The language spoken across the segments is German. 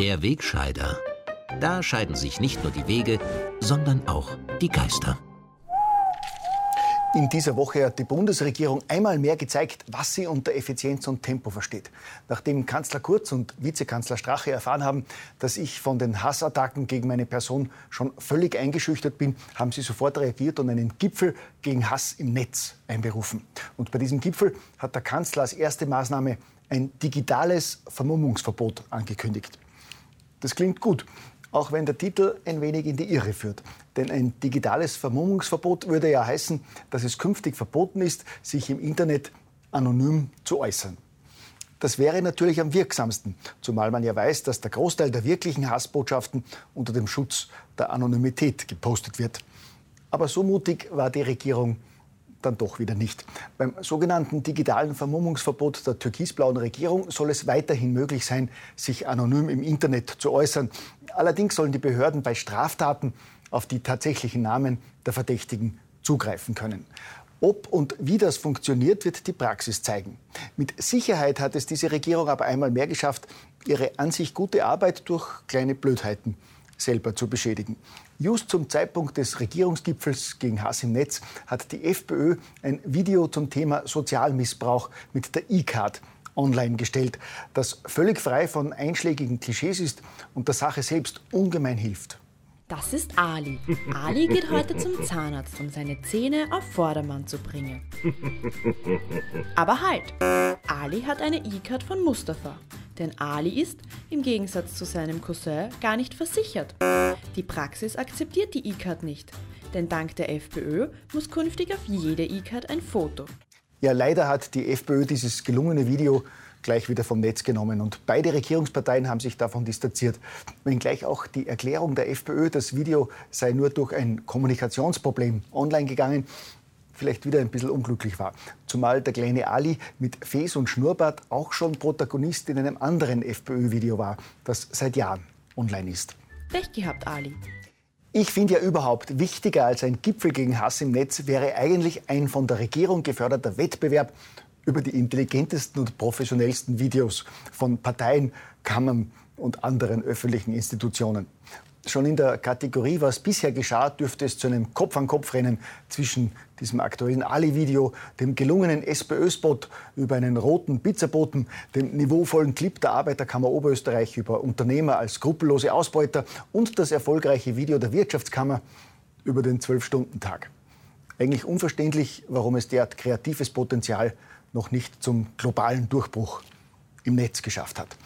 der Wegscheider. Da scheiden sich nicht nur die Wege, sondern auch die Geister. In dieser Woche hat die Bundesregierung einmal mehr gezeigt, was sie unter Effizienz und Tempo versteht. Nachdem Kanzler Kurz und Vizekanzler Strache erfahren haben, dass ich von den Hassattacken gegen meine Person schon völlig eingeschüchtert bin, haben sie sofort reagiert und einen Gipfel gegen Hass im Netz einberufen. Und bei diesem Gipfel hat der Kanzler als erste Maßnahme ein digitales Vermummungsverbot angekündigt. Das klingt gut, auch wenn der Titel ein wenig in die Irre führt. Denn ein digitales Vermummungsverbot würde ja heißen, dass es künftig verboten ist, sich im Internet anonym zu äußern. Das wäre natürlich am wirksamsten, zumal man ja weiß, dass der Großteil der wirklichen Hassbotschaften unter dem Schutz der Anonymität gepostet wird. Aber so mutig war die Regierung dann doch wieder nicht. Beim sogenannten digitalen Vermummungsverbot der türkisblauen Regierung soll es weiterhin möglich sein, sich anonym im Internet zu äußern. Allerdings sollen die Behörden bei Straftaten auf die tatsächlichen Namen der Verdächtigen zugreifen können. Ob und wie das funktioniert, wird die Praxis zeigen. Mit Sicherheit hat es diese Regierung aber einmal mehr geschafft, ihre an sich gute Arbeit durch kleine Blödheiten selber zu beschädigen. Just zum Zeitpunkt des Regierungsgipfels gegen Hass im Netz hat die FPÖ ein Video zum Thema Sozialmissbrauch mit der E-Card online gestellt, das völlig frei von einschlägigen Klischees ist und der Sache selbst ungemein hilft. Das ist Ali. Ali geht heute zum Zahnarzt, um seine Zähne auf Vordermann zu bringen. Aber halt! Ali hat eine E-Card von Mustafa. Denn Ali ist, im Gegensatz zu seinem Cousin, gar nicht versichert. Die Praxis akzeptiert die E-Card nicht. Denn dank der FPÖ muss künftig auf jede E-Card ein Foto. Ja, leider hat die FPÖ dieses gelungene Video gleich wieder vom Netz genommen. Und beide Regierungsparteien haben sich davon distanziert. Wenngleich auch die Erklärung der FPÖ, das Video sei nur durch ein Kommunikationsproblem online gegangen, vielleicht wieder ein bisschen unglücklich war. Zumal der kleine Ali mit Fes und Schnurrbart auch schon Protagonist in einem anderen FPÖ-Video war, das seit Jahren online ist. Pech gehabt, Ali. Ich finde ja überhaupt, wichtiger als ein Gipfel gegen Hass im Netz wäre eigentlich ein von der Regierung geförderter Wettbewerb über die intelligentesten und professionellsten Videos von Parteien, Kammern und anderen öffentlichen Institutionen. Schon in der Kategorie, was bisher geschah, dürfte es zu einem Kopf-an-Kopf-Rennen zwischen diesem aktuellen Ali-Video, dem gelungenen SPÖ-Spot über einen roten Pizzaboten, dem niveauvollen Clip der Arbeiterkammer Oberösterreich über Unternehmer als skrupellose Ausbeuter und das erfolgreiche Video der Wirtschaftskammer über den Zwölf-Stunden-Tag. Eigentlich unverständlich, warum es derart kreatives Potenzial noch nicht zum globalen Durchbruch im Netz geschafft hat.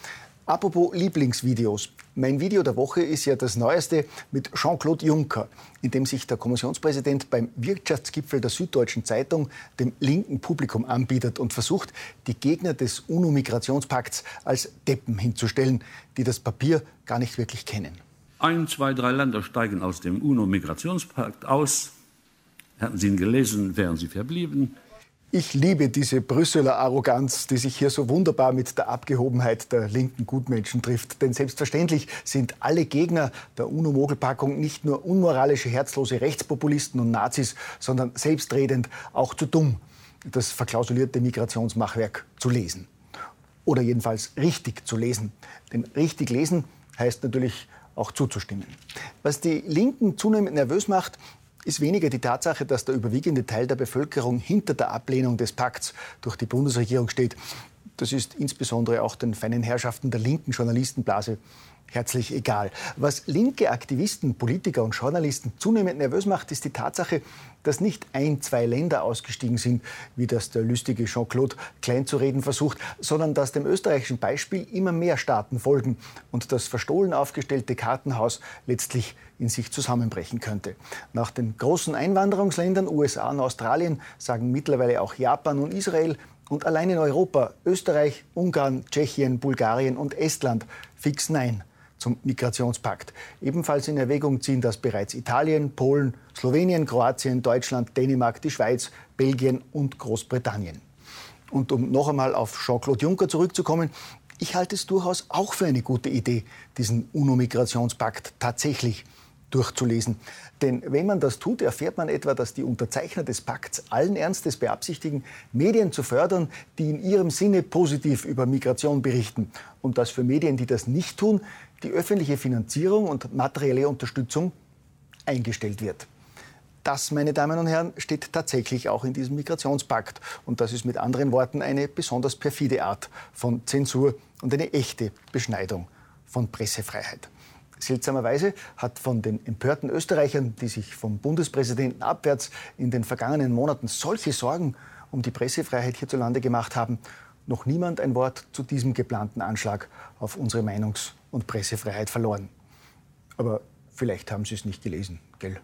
Apropos Lieblingsvideos. Mein Video der Woche ist ja das neueste mit Jean-Claude Juncker, in dem sich der Kommissionspräsident beim Wirtschaftsgipfel der Süddeutschen Zeitung dem linken Publikum anbietet und versucht, die Gegner des UNO-Migrationspakts als Deppen hinzustellen, die das Papier gar nicht wirklich kennen. Ein, zwei, drei Länder steigen aus dem UNO-Migrationspakt aus. Hätten Sie ihn gelesen, wären sie verblieben. Ich liebe diese Brüsseler Arroganz, die sich hier so wunderbar mit der Abgehobenheit der linken Gutmenschen trifft. Denn selbstverständlich sind alle Gegner der UNO-Mogelpackung nicht nur unmoralische, herzlose Rechtspopulisten und Nazis, sondern selbstredend auch zu dumm, das verklausulierte Migrationsmachwerk zu lesen. Oder jedenfalls richtig zu lesen. Denn richtig lesen heißt natürlich auch zuzustimmen. Was die Linken zunehmend nervös macht, ist weniger die Tatsache, dass der überwiegende Teil der Bevölkerung hinter der Ablehnung des Pakts durch die Bundesregierung steht. Das ist insbesondere auch den feinen Herrschaften der linken Journalistenblase herzlich egal. Was linke Aktivisten, Politiker und Journalisten zunehmend nervös macht, ist die Tatsache, dass nicht ein, zwei Länder ausgestiegen sind, wie das der lustige Jean-Claude klein zu reden versucht, sondern dass dem österreichischen Beispiel immer mehr Staaten folgen und das verstohlen aufgestellte Kartenhaus letztlich in sich zusammenbrechen könnte. Nach den großen Einwanderungsländern USA und Australien sagen mittlerweile auch Japan und Israel und allein in Europa Österreich, Ungarn, Tschechien, Bulgarien und Estland fix Nein zum Migrationspakt. Ebenfalls in Erwägung ziehen das bereits Italien, Polen, Slowenien, Kroatien, Deutschland, Dänemark, die Schweiz, Belgien und Großbritannien. Und um noch einmal auf Jean-Claude Juncker zurückzukommen, ich halte es durchaus auch für eine gute Idee, diesen UNO-Migrationspakt tatsächlich durchzulesen. Denn wenn man das tut, erfährt man etwa, dass die Unterzeichner des Pakts allen Ernstes beabsichtigen, Medien zu fördern, die in ihrem Sinne positiv über Migration berichten. Und dass für Medien, die das nicht tun, die öffentliche Finanzierung und materielle Unterstützung eingestellt wird. Das, meine Damen und Herren, steht tatsächlich auch in diesem Migrationspakt. Und das ist mit anderen Worten eine besonders perfide Art von Zensur und eine echte Beschneidung von Pressefreiheit. Seltsamerweise hat von den empörten Österreichern, die sich vom Bundespräsidenten abwärts in den vergangenen Monaten solche Sorgen um die Pressefreiheit hierzulande gemacht haben, noch niemand ein Wort zu diesem geplanten Anschlag auf unsere Meinungs- und Pressefreiheit verloren. Aber vielleicht haben Sie es nicht gelesen, gell?